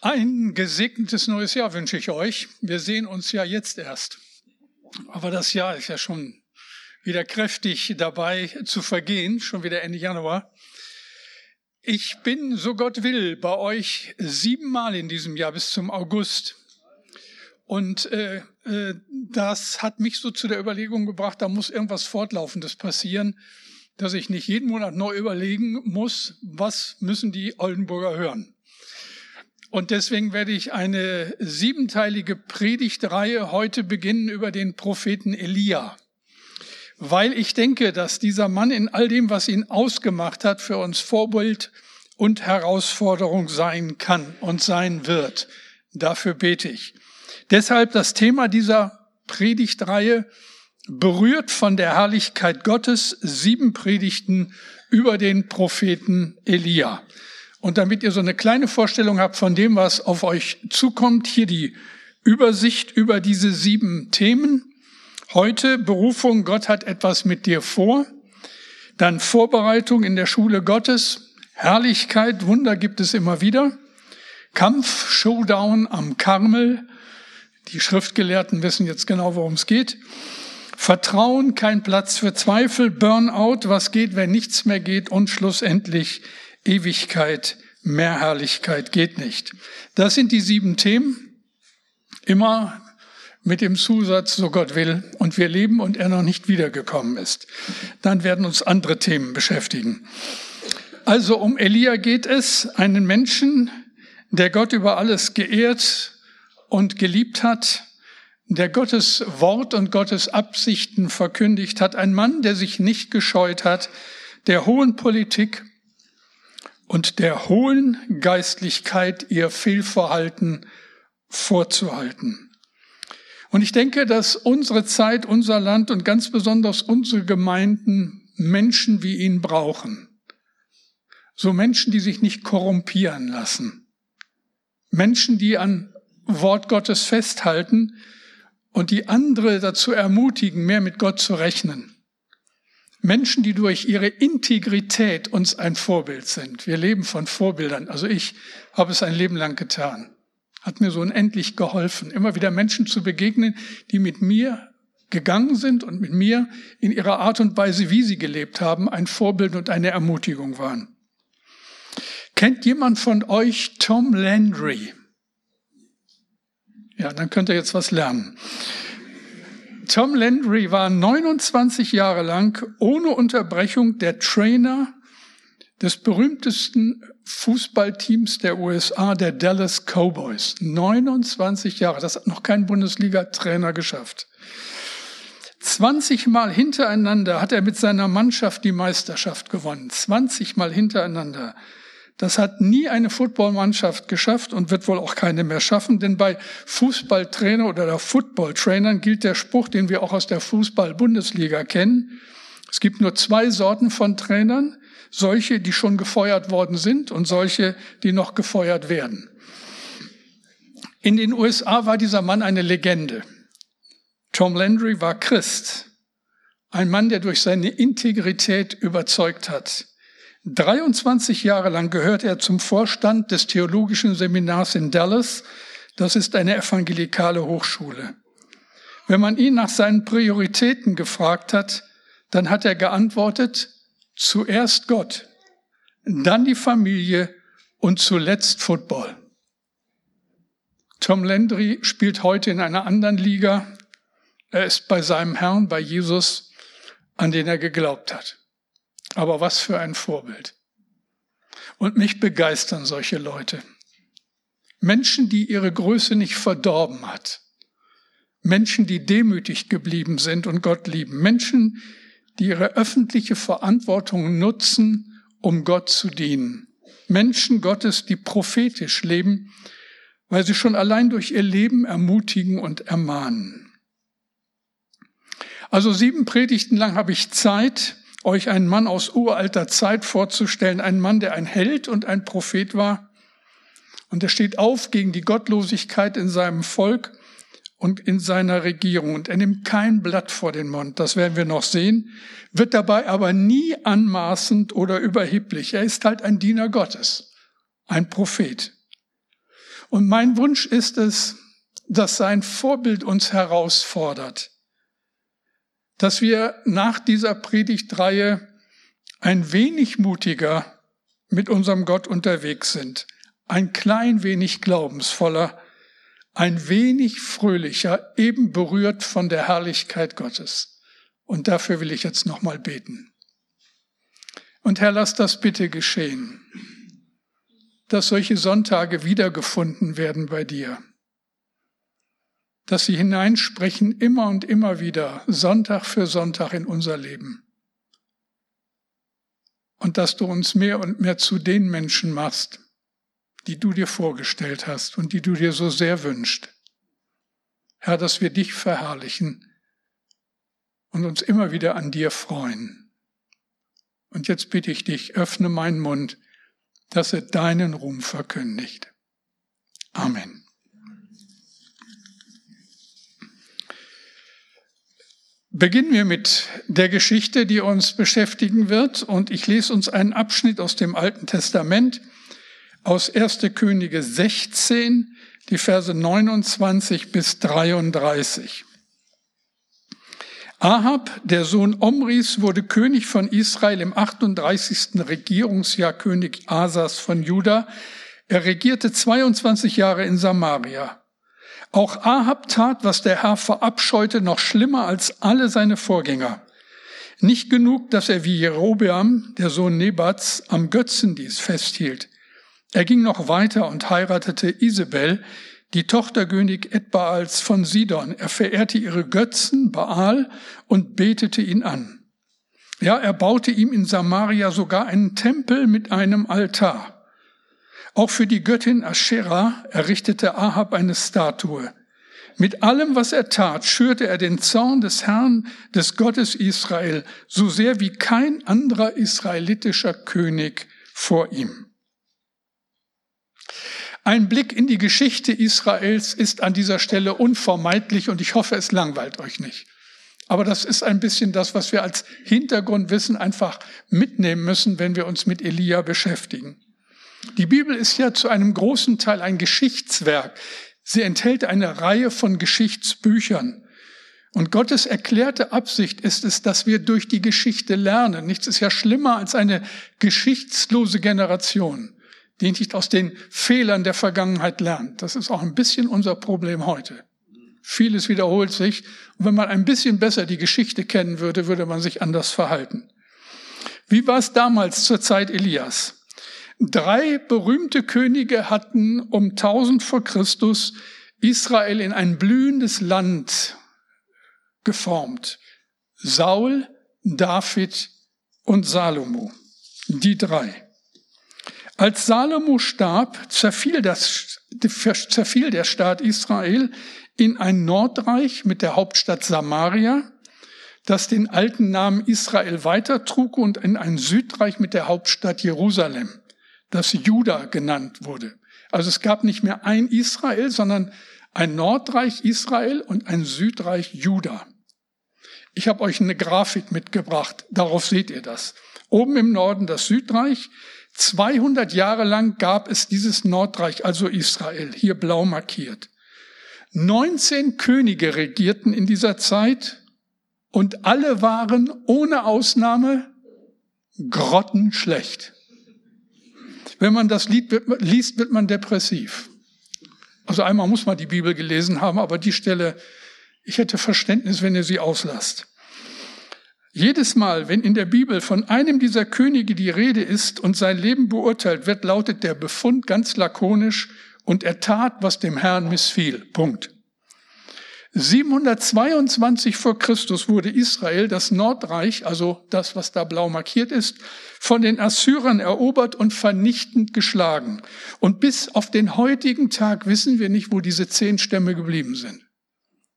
Ein gesegnetes neues Jahr wünsche ich euch. Wir sehen uns ja jetzt erst. Aber das Jahr ist ja schon wieder kräftig dabei zu vergehen, schon wieder Ende Januar. Ich bin, so Gott will, bei euch siebenmal in diesem Jahr bis zum August. Und äh, äh, das hat mich so zu der Überlegung gebracht, da muss irgendwas Fortlaufendes passieren, dass ich nicht jeden Monat neu überlegen muss, was müssen die Oldenburger hören. Und deswegen werde ich eine siebenteilige Predigtreihe heute beginnen über den Propheten Elia. Weil ich denke, dass dieser Mann in all dem, was ihn ausgemacht hat, für uns Vorbild und Herausforderung sein kann und sein wird. Dafür bete ich. Deshalb das Thema dieser Predigtreihe berührt von der Herrlichkeit Gottes sieben Predigten über den Propheten Elia. Und damit ihr so eine kleine Vorstellung habt von dem, was auf euch zukommt, hier die Übersicht über diese sieben Themen. Heute Berufung, Gott hat etwas mit dir vor. Dann Vorbereitung in der Schule Gottes. Herrlichkeit, Wunder gibt es immer wieder. Kampf, Showdown am Karmel. Die Schriftgelehrten wissen jetzt genau, worum es geht. Vertrauen, kein Platz für Zweifel, Burnout, was geht, wenn nichts mehr geht und schlussendlich Ewigkeit, mehr Herrlichkeit geht nicht. Das sind die sieben Themen, immer mit dem Zusatz, so Gott will, und wir leben und er noch nicht wiedergekommen ist. Dann werden uns andere Themen beschäftigen. Also um Elia geht es, einen Menschen, der Gott über alles geehrt und geliebt hat, der Gottes Wort und Gottes Absichten verkündigt hat, ein Mann, der sich nicht gescheut hat, der hohen Politik und der hohen Geistlichkeit ihr Fehlverhalten vorzuhalten. Und ich denke, dass unsere Zeit, unser Land und ganz besonders unsere Gemeinden Menschen wie ihn brauchen. So Menschen, die sich nicht korrumpieren lassen. Menschen, die an Wort Gottes festhalten und die andere dazu ermutigen, mehr mit Gott zu rechnen. Menschen, die durch ihre Integrität uns ein Vorbild sind. Wir leben von Vorbildern. Also ich habe es ein Leben lang getan. Hat mir so unendlich geholfen, immer wieder Menschen zu begegnen, die mit mir gegangen sind und mit mir in ihrer Art und Weise, wie sie gelebt haben, ein Vorbild und eine Ermutigung waren. Kennt jemand von euch Tom Landry? Ja, dann könnt ihr jetzt was lernen. Tom Landry war 29 Jahre lang ohne Unterbrechung der Trainer des berühmtesten Fußballteams der USA, der Dallas Cowboys. 29 Jahre, das hat noch kein Bundesliga-Trainer geschafft. 20 Mal hintereinander hat er mit seiner Mannschaft die Meisterschaft gewonnen. 20 Mal hintereinander. Das hat nie eine Footballmannschaft geschafft und wird wohl auch keine mehr schaffen, denn bei Fußballtrainer oder Footballtrainern gilt der Spruch, den wir auch aus der Fußball-Bundesliga kennen. Es gibt nur zwei Sorten von Trainern, solche, die schon gefeuert worden sind und solche, die noch gefeuert werden. In den USA war dieser Mann eine Legende. Tom Landry war Christ, ein Mann, der durch seine Integrität überzeugt hat. 23 Jahre lang gehört er zum Vorstand des Theologischen Seminars in Dallas. Das ist eine evangelikale Hochschule. Wenn man ihn nach seinen Prioritäten gefragt hat, dann hat er geantwortet, zuerst Gott, dann die Familie und zuletzt Football. Tom Landry spielt heute in einer anderen Liga. Er ist bei seinem Herrn, bei Jesus, an den er geglaubt hat. Aber was für ein Vorbild. Und mich begeistern solche Leute. Menschen, die ihre Größe nicht verdorben hat. Menschen, die demütig geblieben sind und Gott lieben. Menschen, die ihre öffentliche Verantwortung nutzen, um Gott zu dienen. Menschen Gottes, die prophetisch leben, weil sie schon allein durch ihr Leben ermutigen und ermahnen. Also sieben Predigten lang habe ich Zeit, euch einen Mann aus uralter Zeit vorzustellen, einen Mann, der ein Held und ein Prophet war. Und er steht auf gegen die Gottlosigkeit in seinem Volk und in seiner Regierung. Und er nimmt kein Blatt vor den Mund, das werden wir noch sehen, wird dabei aber nie anmaßend oder überheblich. Er ist halt ein Diener Gottes. ein Prophet. Und mein Wunsch ist es, dass sein Vorbild uns herausfordert, dass wir nach dieser Predigtreihe ein wenig mutiger mit unserem Gott unterwegs sind, ein klein wenig glaubensvoller, ein wenig fröhlicher, eben berührt von der Herrlichkeit Gottes. Und dafür will ich jetzt nochmal beten. Und Herr, lass das bitte geschehen, dass solche Sonntage wiedergefunden werden bei dir, dass sie hineinsprechen immer und immer wieder, Sonntag für Sonntag in unser Leben. Und dass du uns mehr und mehr zu den Menschen machst, die du dir vorgestellt hast und die du dir so sehr wünscht. Herr, dass wir dich verherrlichen und uns immer wieder an dir freuen. Und jetzt bitte ich dich, öffne meinen Mund, dass er deinen Ruhm verkündigt. Amen. Beginnen wir mit der Geschichte, die uns beschäftigen wird. Und ich lese uns einen Abschnitt aus dem Alten Testament, aus 1. Könige 16, die Verse 29 bis 33. Ahab, der Sohn Omris, wurde König von Israel im 38. Regierungsjahr König Asas von Juda. Er regierte 22 Jahre in Samaria. Auch Ahab tat, was der Herr verabscheute, noch schlimmer als alle seine Vorgänger. Nicht genug, dass er wie Jerobeam, der Sohn Nebats, am Götzendienst festhielt. Er ging noch weiter und heiratete Isabel, die Tochter König Edbaals von Sidon. Er verehrte ihre Götzen Baal und betete ihn an. Ja, er baute ihm in Samaria sogar einen Tempel mit einem Altar. Auch für die Göttin Aschera errichtete Ahab eine Statue. Mit allem, was er tat, schürte er den Zorn des Herrn, des Gottes Israel, so sehr wie kein anderer israelitischer König vor ihm. Ein Blick in die Geschichte Israels ist an dieser Stelle unvermeidlich und ich hoffe, es langweilt euch nicht. Aber das ist ein bisschen das, was wir als Hintergrundwissen einfach mitnehmen müssen, wenn wir uns mit Elia beschäftigen. Die Bibel ist ja zu einem großen Teil ein Geschichtswerk. Sie enthält eine Reihe von Geschichtsbüchern. Und Gottes erklärte Absicht ist es, dass wir durch die Geschichte lernen. Nichts ist ja schlimmer als eine geschichtslose Generation die nicht aus den Fehlern der Vergangenheit lernt. Das ist auch ein bisschen unser Problem heute. Vieles wiederholt sich. Und wenn man ein bisschen besser die Geschichte kennen würde, würde man sich anders verhalten. Wie war es damals zur Zeit Elias? Drei berühmte Könige hatten um 1000 vor Christus Israel in ein blühendes Land geformt. Saul, David und Salomo. Die drei. Als Salomo starb, zerfiel, das, zerfiel der Staat Israel in ein Nordreich mit der Hauptstadt Samaria, das den alten Namen Israel weitertrug und in ein Südreich mit der Hauptstadt Jerusalem, das Juda genannt wurde. Also es gab nicht mehr ein Israel, sondern ein Nordreich Israel und ein Südreich Juda. Ich habe euch eine Grafik mitgebracht, darauf seht ihr das. Oben im Norden das Südreich, 200 Jahre lang gab es dieses Nordreich, also Israel, hier blau markiert. 19 Könige regierten in dieser Zeit und alle waren ohne Ausnahme grottenschlecht. Wenn man das Lied liest, wird man depressiv. Also einmal muss man die Bibel gelesen haben, aber die Stelle, ich hätte Verständnis, wenn ihr sie auslasst. Jedes Mal, wenn in der Bibel von einem dieser Könige die Rede ist und sein Leben beurteilt wird, lautet der Befund ganz lakonisch, und er tat, was dem Herrn missfiel. Punkt. 722 vor Christus wurde Israel, das Nordreich, also das, was da blau markiert ist, von den Assyrern erobert und vernichtend geschlagen. Und bis auf den heutigen Tag wissen wir nicht, wo diese zehn Stämme geblieben sind.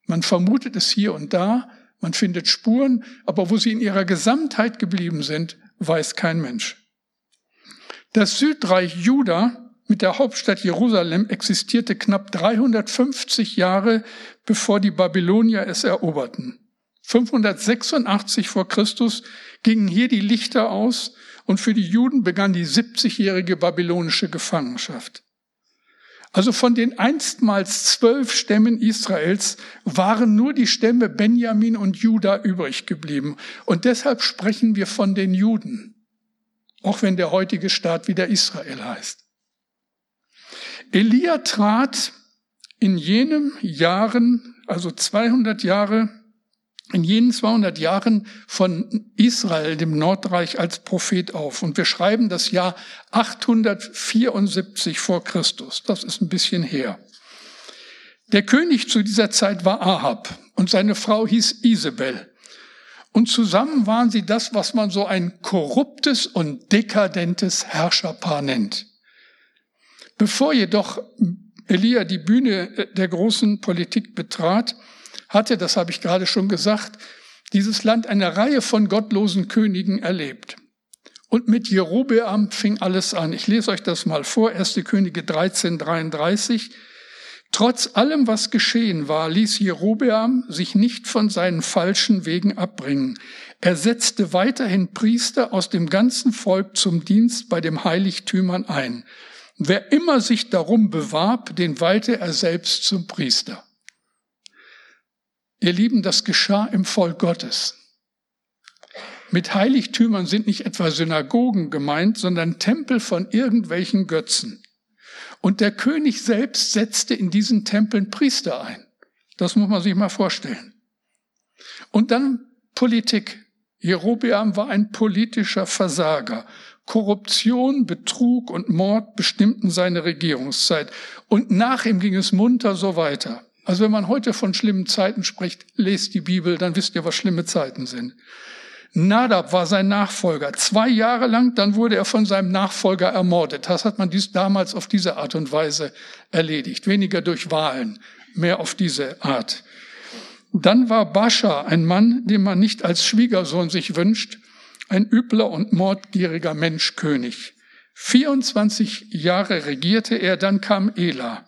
Man vermutet es hier und da, man findet Spuren, aber wo sie in ihrer Gesamtheit geblieben sind, weiß kein Mensch. Das Südreich Juda mit der Hauptstadt Jerusalem existierte knapp 350 Jahre, bevor die Babylonier es eroberten. 586 vor Christus gingen hier die Lichter aus und für die Juden begann die 70-jährige babylonische Gefangenschaft. Also von den einstmals zwölf Stämmen Israels waren nur die Stämme Benjamin und Juda übrig geblieben. Und deshalb sprechen wir von den Juden, auch wenn der heutige Staat wieder Israel heißt. Elia trat in jenen Jahren, also 200 Jahre in jenen 200 Jahren von Israel, dem Nordreich, als Prophet auf. Und wir schreiben das Jahr 874 vor Christus. Das ist ein bisschen her. Der König zu dieser Zeit war Ahab und seine Frau hieß Isabel. Und zusammen waren sie das, was man so ein korruptes und dekadentes Herrscherpaar nennt. Bevor jedoch Elia die Bühne der großen Politik betrat, hatte, das habe ich gerade schon gesagt, dieses Land eine Reihe von gottlosen Königen erlebt. Und mit Jerobeam fing alles an. Ich lese euch das mal vor, 1. Könige 13, 33. Trotz allem, was geschehen war, ließ Jerobeam sich nicht von seinen falschen Wegen abbringen. Er setzte weiterhin Priester aus dem ganzen Volk zum Dienst bei dem Heiligtümern ein. Wer immer sich darum bewarb, den weihte er selbst zum Priester. Ihr Lieben, das geschah im Volk Gottes. Mit Heiligtümern sind nicht etwa Synagogen gemeint, sondern Tempel von irgendwelchen Götzen. Und der König selbst setzte in diesen Tempeln Priester ein. Das muss man sich mal vorstellen. Und dann Politik. Jerobeam war ein politischer Versager. Korruption, Betrug und Mord bestimmten seine Regierungszeit. Und nach ihm ging es munter so weiter. Also wenn man heute von schlimmen Zeiten spricht, lest die Bibel, dann wisst ihr, was schlimme Zeiten sind. Nadab war sein Nachfolger. Zwei Jahre lang, dann wurde er von seinem Nachfolger ermordet. Das hat man dies damals auf diese Art und Weise erledigt. Weniger durch Wahlen, mehr auf diese Art. Dann war Bascha ein Mann, den man nicht als Schwiegersohn sich wünscht, ein übler und mordgieriger Mensch König. 24 Jahre regierte er, dann kam Ela.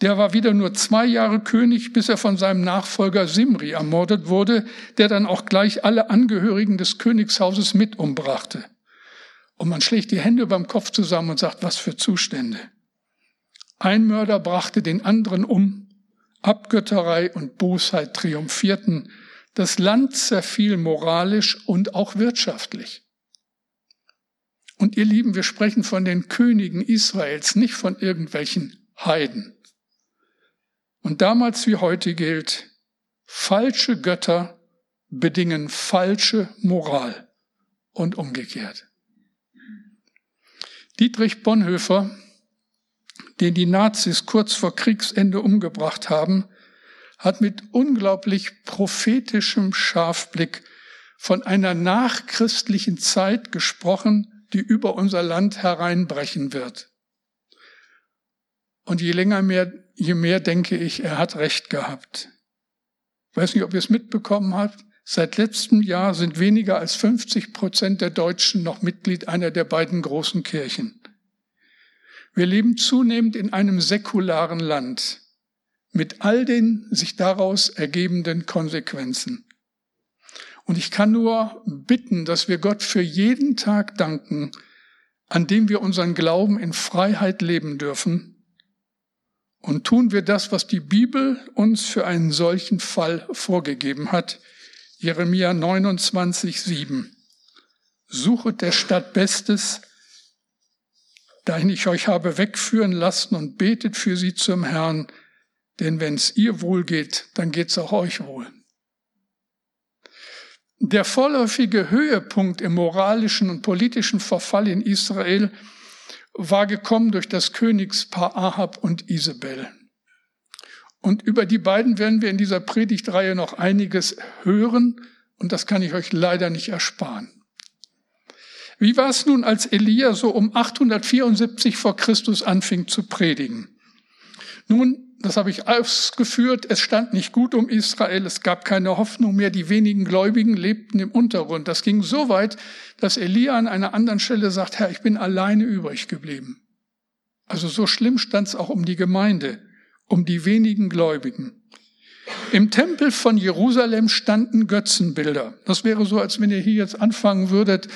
Der war wieder nur zwei Jahre König, bis er von seinem Nachfolger Simri ermordet wurde, der dann auch gleich alle Angehörigen des Königshauses mit umbrachte. Und man schlägt die Hände beim Kopf zusammen und sagt, was für Zustände. Ein Mörder brachte den anderen um, Abgötterei und Bosheit triumphierten, das Land zerfiel moralisch und auch wirtschaftlich. Und ihr Lieben, wir sprechen von den Königen Israels, nicht von irgendwelchen Heiden. Und damals wie heute gilt, falsche Götter bedingen falsche Moral und umgekehrt. Dietrich Bonhoeffer, den die Nazis kurz vor Kriegsende umgebracht haben, hat mit unglaublich prophetischem Scharfblick von einer nachchristlichen Zeit gesprochen, die über unser Land hereinbrechen wird. Und je länger mehr, je mehr denke ich, er hat recht gehabt. Ich weiß nicht, ob ihr es mitbekommen habt. Seit letztem Jahr sind weniger als 50 Prozent der Deutschen noch Mitglied einer der beiden großen Kirchen. Wir leben zunehmend in einem säkularen Land mit all den sich daraus ergebenden Konsequenzen. Und ich kann nur bitten, dass wir Gott für jeden Tag danken, an dem wir unseren Glauben in Freiheit leben dürfen und tun wir das, was die Bibel uns für einen solchen Fall vorgegeben hat. Jeremia 29, 7. Suchet der Stadt Bestes, dahin ich euch habe wegführen lassen und betet für sie zum Herrn, denn wenn es ihr wohl geht, dann geht es auch euch wohl. Der vorläufige Höhepunkt im moralischen und politischen Verfall in Israel war gekommen durch das Königspaar Ahab und Isabel. Und über die beiden werden wir in dieser Predigtreihe noch einiges hören und das kann ich euch leider nicht ersparen. Wie war es nun, als Elia so um 874 vor Christus anfing zu predigen? Nun, das habe ich ausgeführt, es stand nicht gut um Israel, es gab keine Hoffnung mehr, die wenigen Gläubigen lebten im Untergrund. Das ging so weit, dass Elia an einer anderen Stelle sagt, Herr, ich bin alleine übrig geblieben. Also so schlimm stand es auch um die Gemeinde, um die wenigen Gläubigen. Im Tempel von Jerusalem standen Götzenbilder. Das wäre so, als wenn ihr hier jetzt anfangen würdet,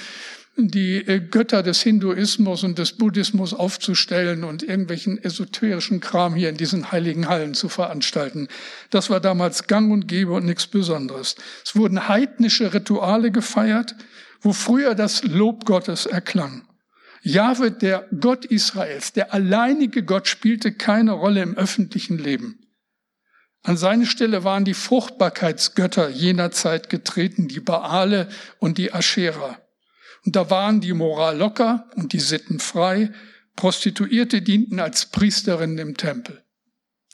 die äh, Götter des Hinduismus und des Buddhismus aufzustellen und irgendwelchen esoterischen Kram hier in diesen heiligen Hallen zu veranstalten. Das war damals gang und gäbe und nichts Besonderes. Es wurden heidnische Rituale gefeiert, wo früher das Lob Gottes erklang. Jahwe, der Gott Israels, der alleinige Gott, spielte keine Rolle im öffentlichen Leben. An seine Stelle waren die Fruchtbarkeitsgötter jener Zeit getreten, die Baale und die Aschera. Und da waren die Moral locker und die Sitten frei. Prostituierte dienten als Priesterinnen im Tempel.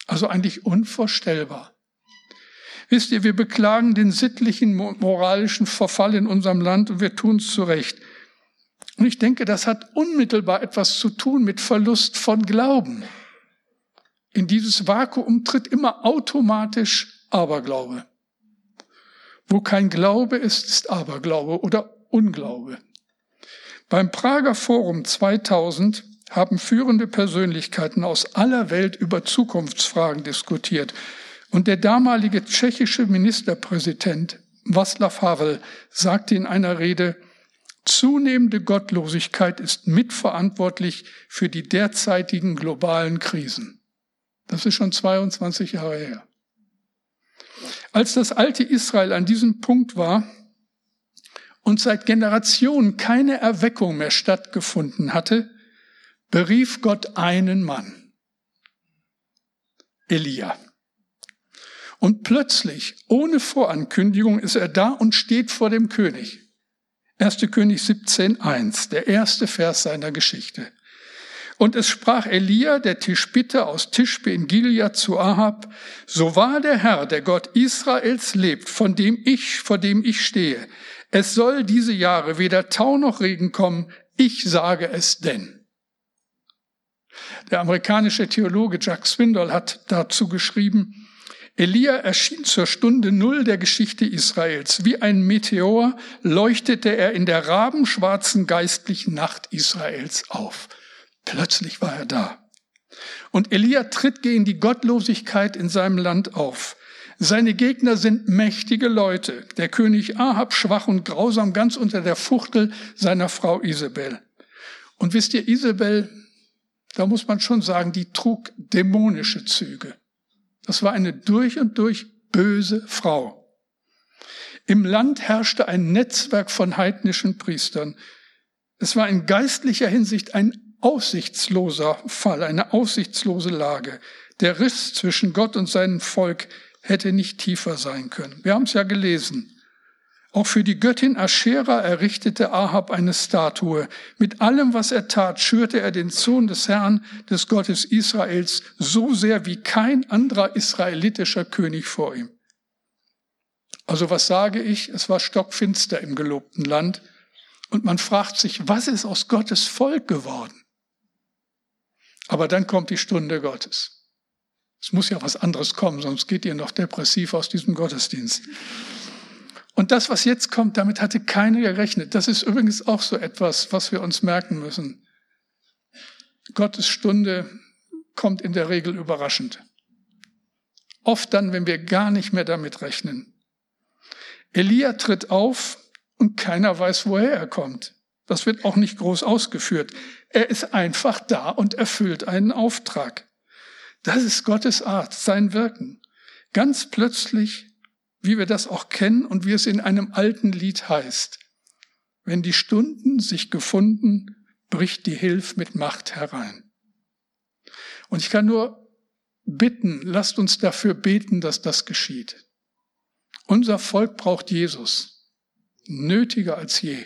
Also eigentlich unvorstellbar. Wisst ihr, wir beklagen den sittlichen, moralischen Verfall in unserem Land und wir tun es zu Recht. Und ich denke, das hat unmittelbar etwas zu tun mit Verlust von Glauben. In dieses Vakuum tritt immer automatisch Aberglaube. Wo kein Glaube ist, ist Aberglaube oder Unglaube. Beim Prager Forum 2000 haben führende Persönlichkeiten aus aller Welt über Zukunftsfragen diskutiert. Und der damalige tschechische Ministerpräsident Václav Havel sagte in einer Rede, zunehmende Gottlosigkeit ist mitverantwortlich für die derzeitigen globalen Krisen. Das ist schon 22 Jahre her. Als das alte Israel an diesem Punkt war, und seit Generationen keine Erweckung mehr stattgefunden hatte, berief Gott einen Mann, Elia. Und plötzlich, ohne Vorankündigung, ist er da und steht vor dem König. 1. König 17.1, der erste Vers seiner Geschichte. Und es sprach Elia, der Tischbitte aus Tischbe in Gilead zu Ahab, so wahr der Herr, der Gott Israels lebt, von dem ich, vor dem ich stehe, es soll diese Jahre weder Tau noch Regen kommen, ich sage es denn. Der amerikanische Theologe Jack Swindoll hat dazu geschrieben, Elia erschien zur Stunde Null der Geschichte Israels. Wie ein Meteor leuchtete er in der rabenschwarzen geistlichen Nacht Israels auf. Plötzlich war er da. Und Elia tritt gegen die Gottlosigkeit in seinem Land auf. Seine Gegner sind mächtige Leute. Der König Ahab schwach und grausam, ganz unter der Fuchtel seiner Frau Isabel. Und wisst ihr, Isabel, da muss man schon sagen, die trug dämonische Züge. Das war eine durch und durch böse Frau. Im Land herrschte ein Netzwerk von heidnischen Priestern. Es war in geistlicher Hinsicht ein aussichtsloser Fall, eine aussichtslose Lage. Der Riss zwischen Gott und seinem Volk hätte nicht tiefer sein können. Wir haben es ja gelesen. Auch für die Göttin Aschera errichtete Ahab eine Statue. Mit allem, was er tat, schürte er den Sohn des Herrn, des Gottes Israels, so sehr wie kein anderer israelitischer König vor ihm. Also was sage ich? Es war stockfinster im gelobten Land. Und man fragt sich, was ist aus Gottes Volk geworden? Aber dann kommt die Stunde Gottes. Es muss ja was anderes kommen, sonst geht ihr noch depressiv aus diesem Gottesdienst. Und das, was jetzt kommt, damit hatte keiner gerechnet. Das ist übrigens auch so etwas, was wir uns merken müssen. Gottes Stunde kommt in der Regel überraschend. Oft dann, wenn wir gar nicht mehr damit rechnen. Elia tritt auf und keiner weiß, woher er kommt. Das wird auch nicht groß ausgeführt. Er ist einfach da und erfüllt einen Auftrag. Das ist Gottes Art, sein Wirken. Ganz plötzlich, wie wir das auch kennen und wie es in einem alten Lied heißt. Wenn die Stunden sich gefunden, bricht die Hilf mit Macht herein. Und ich kann nur bitten, lasst uns dafür beten, dass das geschieht. Unser Volk braucht Jesus, nötiger als je.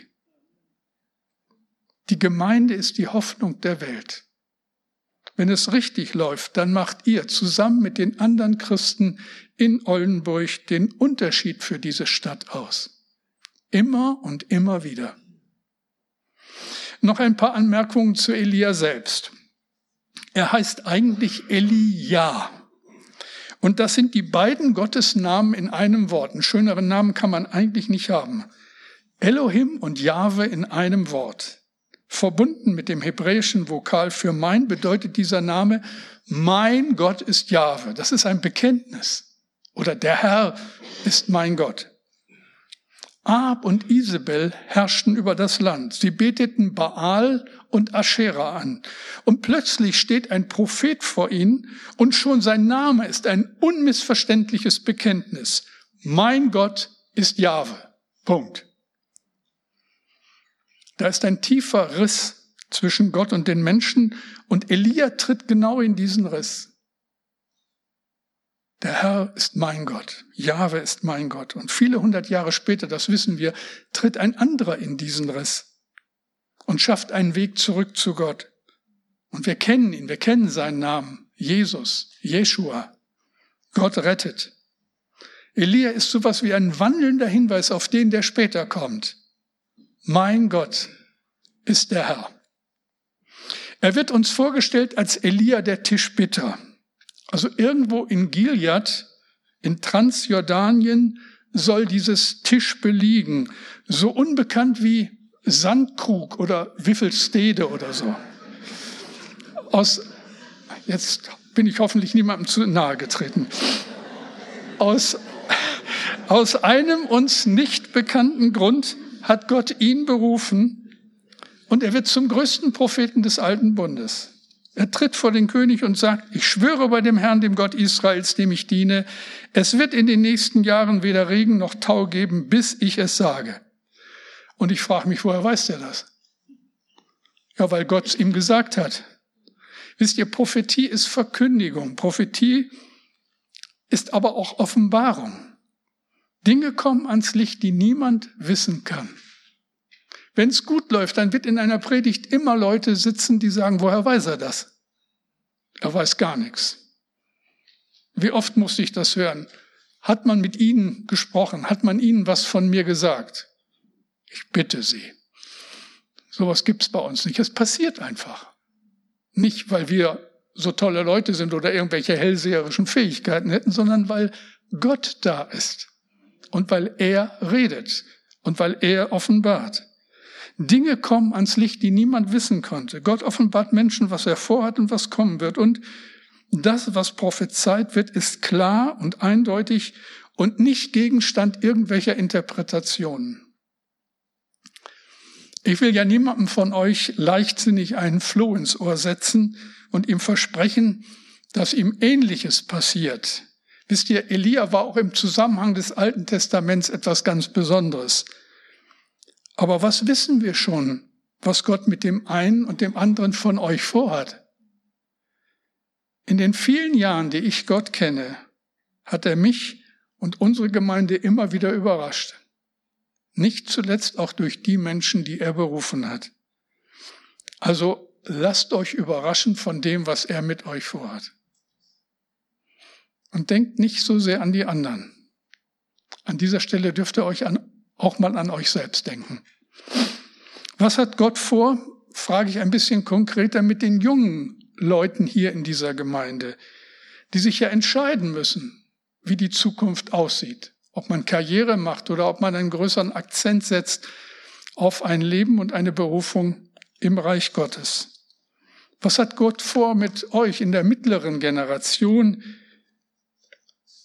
Die Gemeinde ist die Hoffnung der Welt. Wenn es richtig läuft, dann macht ihr zusammen mit den anderen Christen in Oldenburg den Unterschied für diese Stadt aus. Immer und immer wieder. Noch ein paar Anmerkungen zu Elia selbst. Er heißt eigentlich Elia. Und das sind die beiden Gottesnamen in einem Wort. Einen schöneren Namen kann man eigentlich nicht haben. Elohim und Jahwe in einem Wort. Verbunden mit dem hebräischen Vokal für mein bedeutet dieser Name, mein Gott ist Jahwe. Das ist ein Bekenntnis oder der Herr ist mein Gott. Ab und Isabel herrschten über das Land. Sie beteten Baal und Aschera an. Und plötzlich steht ein Prophet vor ihnen und schon sein Name ist ein unmissverständliches Bekenntnis. Mein Gott ist Jahwe. Punkt. Da ist ein tiefer Riss zwischen Gott und den Menschen und Elia tritt genau in diesen Riss. Der Herr ist mein Gott, Jahwe ist mein Gott. Und viele hundert Jahre später, das wissen wir, tritt ein anderer in diesen Riss und schafft einen Weg zurück zu Gott. Und wir kennen ihn, wir kennen seinen Namen, Jesus, Jeshua. Gott rettet. Elia ist sowas wie ein wandelnder Hinweis auf den, der später kommt. Mein Gott ist der Herr. Er wird uns vorgestellt als Elia der Tischbitter. Also irgendwo in Gilead, in Transjordanien, soll dieses Tisch beliegen. So unbekannt wie Sandkrug oder Wiffelstede oder so. Aus, jetzt bin ich hoffentlich niemandem zu nahe getreten. Aus, aus einem uns nicht bekannten Grund hat Gott ihn berufen und er wird zum größten Propheten des alten Bundes. Er tritt vor den König und sagt, ich schwöre bei dem Herrn, dem Gott Israels, dem ich diene, es wird in den nächsten Jahren weder Regen noch Tau geben, bis ich es sage. Und ich frage mich, woher weiß der das? Ja, weil Gott es ihm gesagt hat. Wisst ihr, Prophetie ist Verkündigung. Prophetie ist aber auch Offenbarung. Dinge kommen ans Licht, die niemand wissen kann. Wenn es gut läuft, dann wird in einer Predigt immer Leute sitzen, die sagen, woher weiß er das? Er weiß gar nichts. Wie oft musste ich das hören? Hat man mit Ihnen gesprochen? Hat man Ihnen was von mir gesagt? Ich bitte Sie. Sowas gibt's bei uns nicht. Es passiert einfach. Nicht, weil wir so tolle Leute sind oder irgendwelche hellseherischen Fähigkeiten hätten, sondern weil Gott da ist und weil er redet und weil er offenbart. Dinge kommen ans Licht, die niemand wissen konnte. Gott offenbart Menschen, was er vorhat und was kommen wird. Und das, was prophezeit wird, ist klar und eindeutig und nicht Gegenstand irgendwelcher Interpretationen. Ich will ja niemandem von euch leichtsinnig einen Floh ins Ohr setzen und ihm versprechen, dass ihm Ähnliches passiert. Wisst ihr, Elia war auch im Zusammenhang des Alten Testaments etwas ganz Besonderes. Aber was wissen wir schon, was Gott mit dem einen und dem anderen von euch vorhat? In den vielen Jahren, die ich Gott kenne, hat er mich und unsere Gemeinde immer wieder überrascht. Nicht zuletzt auch durch die Menschen, die er berufen hat. Also lasst euch überraschen von dem, was er mit euch vorhat. Und denkt nicht so sehr an die anderen. An dieser Stelle dürft ihr euch an auch mal an euch selbst denken. Was hat Gott vor? Frage ich ein bisschen konkreter mit den jungen Leuten hier in dieser Gemeinde, die sich ja entscheiden müssen, wie die Zukunft aussieht. Ob man Karriere macht oder ob man einen größeren Akzent setzt auf ein Leben und eine Berufung im Reich Gottes. Was hat Gott vor mit euch in der mittleren Generation,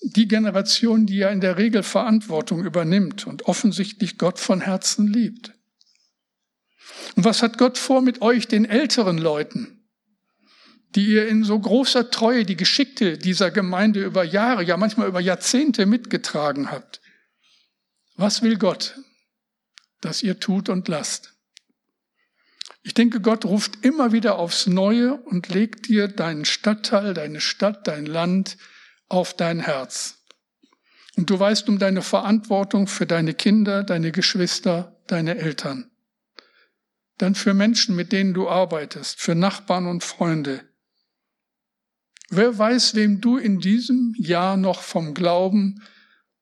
die Generation, die ja in der Regel Verantwortung übernimmt und offensichtlich Gott von Herzen liebt. Und was hat Gott vor mit euch, den älteren Leuten, die ihr in so großer Treue die Geschickte dieser Gemeinde über Jahre, ja manchmal über Jahrzehnte mitgetragen habt? Was will Gott, dass ihr tut und lasst? Ich denke, Gott ruft immer wieder aufs Neue und legt dir deinen Stadtteil, deine Stadt, dein Land, auf dein Herz. Und du weißt um deine Verantwortung für deine Kinder, deine Geschwister, deine Eltern. Dann für Menschen, mit denen du arbeitest, für Nachbarn und Freunde. Wer weiß, wem du in diesem Jahr noch vom Glauben,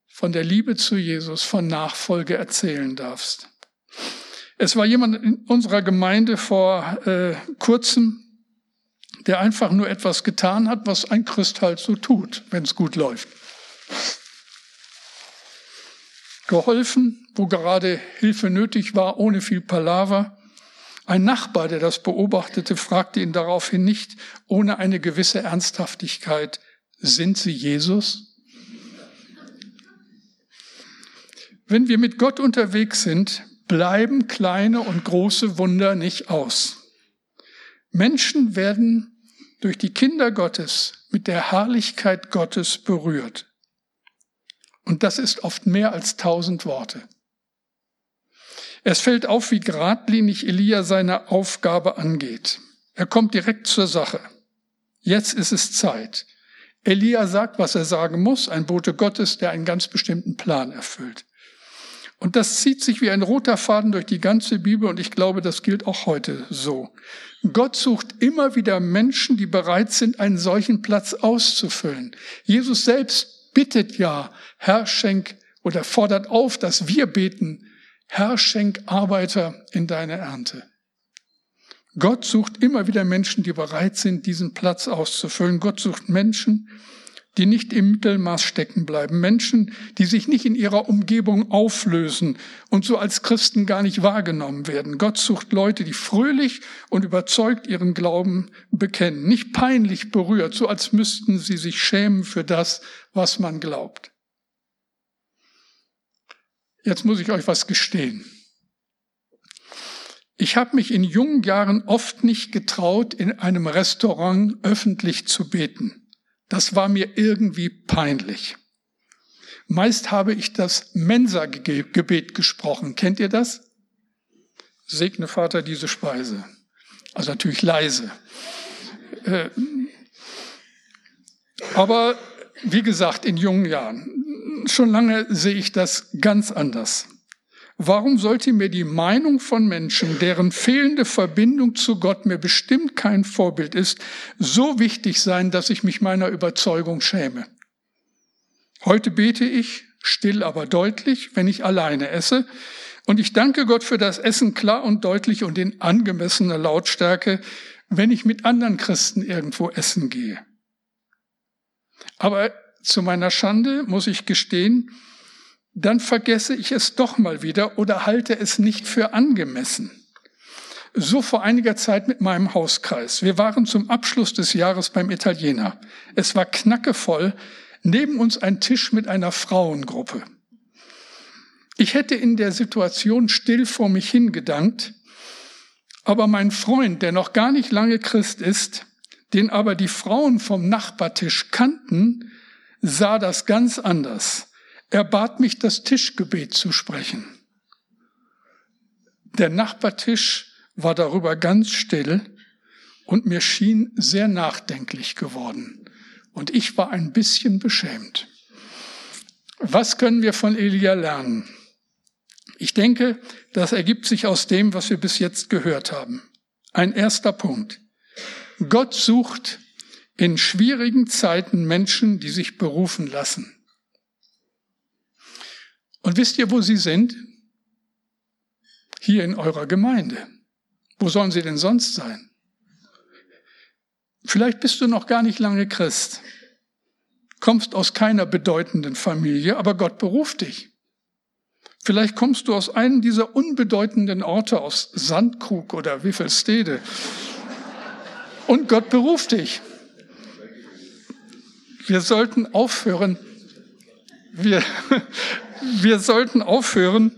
von der Liebe zu Jesus, von Nachfolge erzählen darfst. Es war jemand in unserer Gemeinde vor äh, kurzem, der einfach nur etwas getan hat, was ein Christ halt so tut, wenn es gut läuft. Geholfen, wo gerade Hilfe nötig war, ohne viel Palaver. Ein Nachbar, der das beobachtete, fragte ihn daraufhin nicht ohne eine gewisse Ernsthaftigkeit, sind Sie Jesus? wenn wir mit Gott unterwegs sind, bleiben kleine und große Wunder nicht aus. Menschen werden durch die Kinder Gottes mit der Herrlichkeit Gottes berührt. Und das ist oft mehr als tausend Worte. Es fällt auf, wie geradlinig Elia seine Aufgabe angeht. Er kommt direkt zur Sache. Jetzt ist es Zeit. Elia sagt, was er sagen muss, ein Bote Gottes, der einen ganz bestimmten Plan erfüllt. Und das zieht sich wie ein roter Faden durch die ganze Bibel und ich glaube, das gilt auch heute so. Gott sucht immer wieder Menschen, die bereit sind, einen solchen Platz auszufüllen. Jesus selbst bittet ja, Herr, schenk oder fordert auf, dass wir beten, Herr, schenk Arbeiter in deine Ernte. Gott sucht immer wieder Menschen, die bereit sind, diesen Platz auszufüllen. Gott sucht Menschen, die nicht im Mittelmaß stecken bleiben, Menschen, die sich nicht in ihrer Umgebung auflösen und so als Christen gar nicht wahrgenommen werden. Gott sucht Leute, die fröhlich und überzeugt ihren Glauben bekennen, nicht peinlich berührt, so als müssten sie sich schämen für das, was man glaubt. Jetzt muss ich euch was gestehen. Ich habe mich in jungen Jahren oft nicht getraut, in einem Restaurant öffentlich zu beten. Das war mir irgendwie peinlich. Meist habe ich das Mensa-Gebet gesprochen. Kennt ihr das? Segne Vater diese Speise. Also natürlich leise. Äh, aber wie gesagt, in jungen Jahren. Schon lange sehe ich das ganz anders. Warum sollte mir die Meinung von Menschen, deren fehlende Verbindung zu Gott mir bestimmt kein Vorbild ist, so wichtig sein, dass ich mich meiner Überzeugung schäme? Heute bete ich, still aber deutlich, wenn ich alleine esse, und ich danke Gott für das Essen klar und deutlich und in angemessener Lautstärke, wenn ich mit anderen Christen irgendwo essen gehe. Aber zu meiner Schande muss ich gestehen, dann vergesse ich es doch mal wieder oder halte es nicht für angemessen. So vor einiger Zeit mit meinem Hauskreis. Wir waren zum Abschluss des Jahres beim Italiener. Es war knackevoll, neben uns ein Tisch mit einer Frauengruppe. Ich hätte in der Situation still vor mich hingedankt, aber mein Freund, der noch gar nicht lange Christ ist, den aber die Frauen vom Nachbartisch kannten, sah das ganz anders. Er bat mich, das Tischgebet zu sprechen. Der Nachbartisch war darüber ganz still und mir schien sehr nachdenklich geworden. Und ich war ein bisschen beschämt. Was können wir von Elia lernen? Ich denke, das ergibt sich aus dem, was wir bis jetzt gehört haben. Ein erster Punkt. Gott sucht in schwierigen Zeiten Menschen, die sich berufen lassen. Und wisst ihr, wo sie sind? Hier in eurer Gemeinde. Wo sollen sie denn sonst sein? Vielleicht bist du noch gar nicht lange Christ, kommst aus keiner bedeutenden Familie, aber Gott beruft dich. Vielleicht kommst du aus einem dieser unbedeutenden Orte, aus Sandkrug oder Wiffelstede, und Gott beruft dich. Wir sollten aufhören, wir, wir sollten aufhören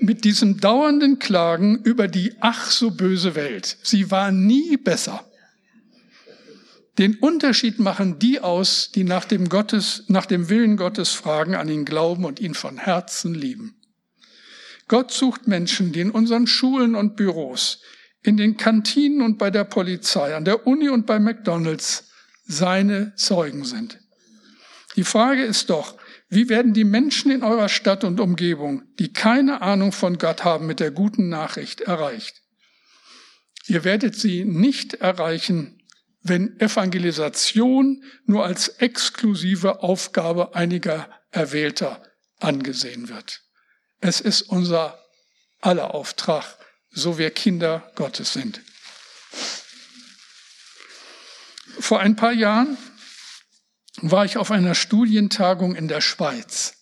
mit diesem dauernden Klagen über die ach so böse Welt. Sie war nie besser. Den Unterschied machen die aus, die nach dem, Gottes, nach dem Willen Gottes fragen, an ihn glauben und ihn von Herzen lieben. Gott sucht Menschen, die in unseren Schulen und Büros, in den Kantinen und bei der Polizei, an der Uni und bei McDonald's seine Zeugen sind. Die Frage ist doch, wie werden die Menschen in eurer Stadt und Umgebung, die keine Ahnung von Gott haben, mit der guten Nachricht erreicht? Ihr werdet sie nicht erreichen, wenn Evangelisation nur als exklusive Aufgabe einiger Erwählter angesehen wird. Es ist unser aller Auftrag, so wir Kinder Gottes sind. Vor ein paar Jahren war ich auf einer Studientagung in der Schweiz.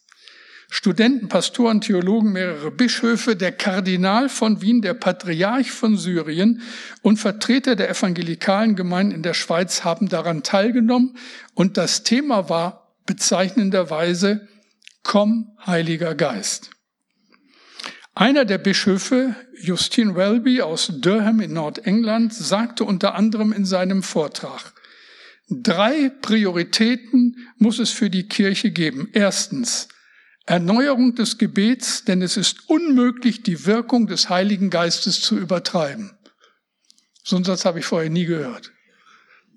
Studenten, Pastoren, Theologen, mehrere Bischöfe, der Kardinal von Wien, der Patriarch von Syrien und Vertreter der evangelikalen Gemeinden in der Schweiz haben daran teilgenommen und das Thema war bezeichnenderweise Komm, Heiliger Geist. Einer der Bischöfe, Justin Welby aus Durham in Nordengland, sagte unter anderem in seinem Vortrag, drei Prioritäten muss es für die Kirche geben. Erstens, Erneuerung des Gebets, denn es ist unmöglich, die Wirkung des Heiligen Geistes zu übertreiben. So einen Satz habe ich vorher nie gehört.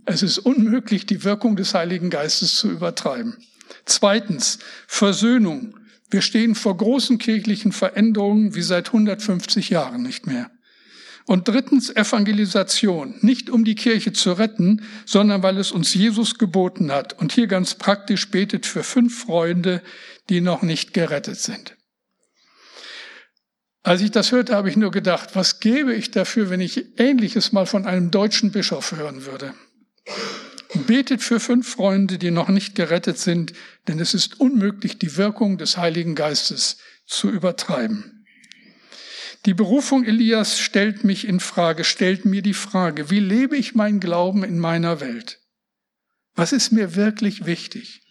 Es ist unmöglich, die Wirkung des Heiligen Geistes zu übertreiben. Zweitens, Versöhnung. Wir stehen vor großen kirchlichen Veränderungen wie seit 150 Jahren nicht mehr. Und drittens Evangelisation, nicht um die Kirche zu retten, sondern weil es uns Jesus geboten hat. Und hier ganz praktisch betet für fünf Freunde, die noch nicht gerettet sind. Als ich das hörte, habe ich nur gedacht, was gäbe ich dafür, wenn ich Ähnliches mal von einem deutschen Bischof hören würde. Betet für fünf Freunde, die noch nicht gerettet sind, denn es ist unmöglich, die Wirkung des Heiligen Geistes zu übertreiben. Die Berufung Elias stellt mich in Frage, stellt mir die Frage, wie lebe ich mein Glauben in meiner Welt? Was ist mir wirklich wichtig?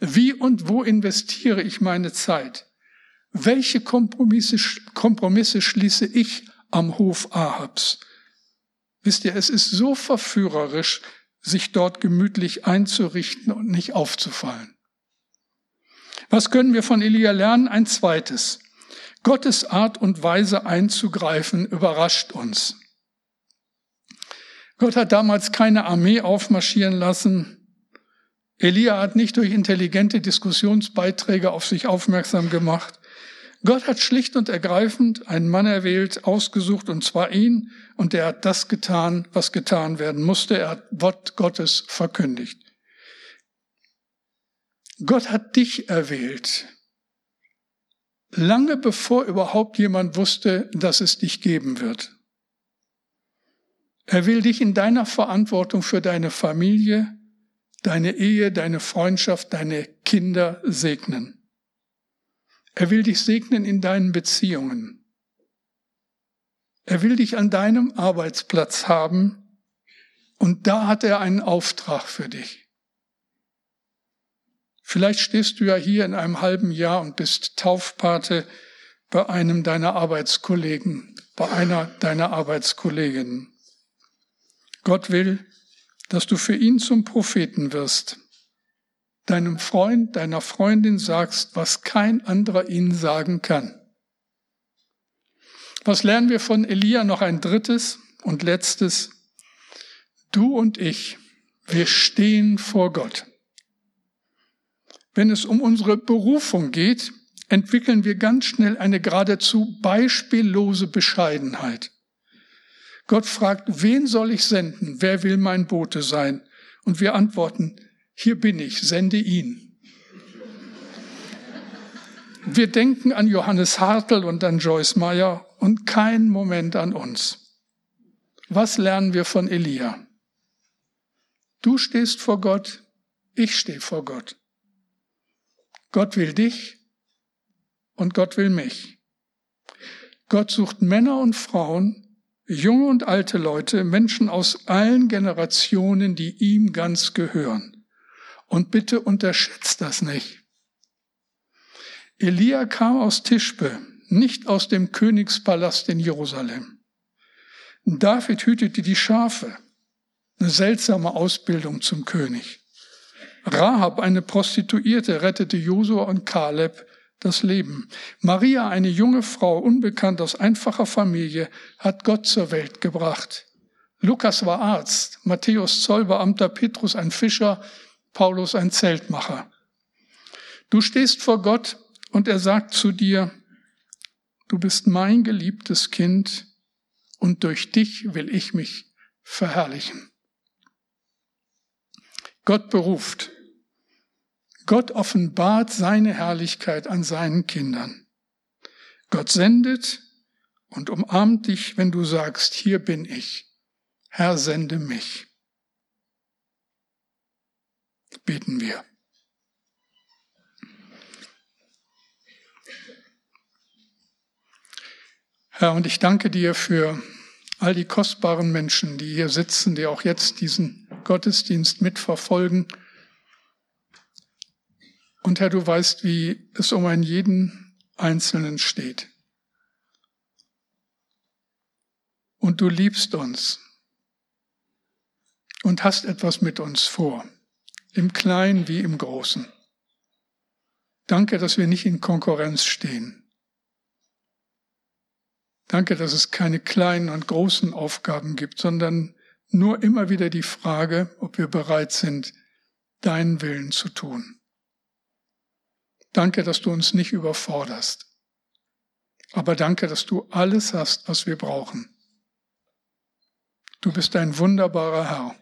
Wie und wo investiere ich meine Zeit? Welche Kompromisse, Kompromisse schließe ich am Hof Ahabs? Wisst ihr, es ist so verführerisch, sich dort gemütlich einzurichten und nicht aufzufallen. Was können wir von Elia lernen? Ein zweites. Gottes Art und Weise einzugreifen überrascht uns. Gott hat damals keine Armee aufmarschieren lassen. Elia hat nicht durch intelligente Diskussionsbeiträge auf sich aufmerksam gemacht. Gott hat schlicht und ergreifend einen Mann erwählt, ausgesucht, und zwar ihn, und er hat das getan, was getan werden musste. Er hat Wort Gottes verkündigt. Gott hat dich erwählt, lange bevor überhaupt jemand wusste, dass es dich geben wird. Er will dich in deiner Verantwortung für deine Familie, deine Ehe, deine Freundschaft, deine Kinder segnen. Er will dich segnen in deinen Beziehungen. Er will dich an deinem Arbeitsplatz haben und da hat er einen Auftrag für dich. Vielleicht stehst du ja hier in einem halben Jahr und bist Taufpate bei einem deiner Arbeitskollegen, bei einer deiner Arbeitskolleginnen. Gott will, dass du für ihn zum Propheten wirst deinem Freund, deiner Freundin sagst, was kein anderer ihnen sagen kann. Was lernen wir von Elia? Noch ein drittes und letztes. Du und ich, wir stehen vor Gott. Wenn es um unsere Berufung geht, entwickeln wir ganz schnell eine geradezu beispiellose Bescheidenheit. Gott fragt, wen soll ich senden? Wer will mein Bote sein? Und wir antworten, hier bin ich, sende ihn. Wir denken an Johannes Hartl und an Joyce Meyer und keinen Moment an uns. Was lernen wir von Elia? Du stehst vor Gott, ich stehe vor Gott. Gott will dich und Gott will mich. Gott sucht Männer und Frauen, junge und alte Leute, Menschen aus allen Generationen, die ihm ganz gehören. Und bitte unterschätzt das nicht. Elia kam aus Tischbe, nicht aus dem Königspalast in Jerusalem. David hütete die Schafe, eine seltsame Ausbildung zum König. Rahab, eine Prostituierte, rettete Josua und Kaleb das Leben. Maria, eine junge Frau, unbekannt aus einfacher Familie, hat Gott zur Welt gebracht. Lukas war Arzt, Matthäus Zollbeamter, Petrus ein Fischer, Paulus ein Zeltmacher. Du stehst vor Gott und er sagt zu dir, du bist mein geliebtes Kind und durch dich will ich mich verherrlichen. Gott beruft. Gott offenbart seine Herrlichkeit an seinen Kindern. Gott sendet und umarmt dich, wenn du sagst, hier bin ich. Herr, sende mich beten wir. Herr, und ich danke dir für all die kostbaren Menschen, die hier sitzen, die auch jetzt diesen Gottesdienst mitverfolgen. Und Herr, du weißt, wie es um einen jeden Einzelnen steht. Und du liebst uns und hast etwas mit uns vor, im Kleinen wie im Großen. Danke, dass wir nicht in Konkurrenz stehen. Danke, dass es keine kleinen und großen Aufgaben gibt, sondern nur immer wieder die Frage, ob wir bereit sind, deinen Willen zu tun. Danke, dass du uns nicht überforderst. Aber danke, dass du alles hast, was wir brauchen. Du bist ein wunderbarer Herr.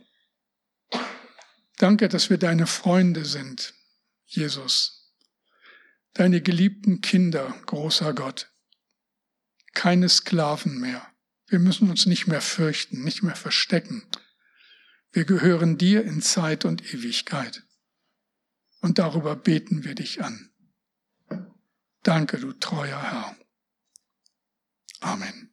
Danke, dass wir deine Freunde sind, Jesus. Deine geliebten Kinder, großer Gott. Keine Sklaven mehr. Wir müssen uns nicht mehr fürchten, nicht mehr verstecken. Wir gehören dir in Zeit und Ewigkeit. Und darüber beten wir dich an. Danke, du treuer Herr. Amen.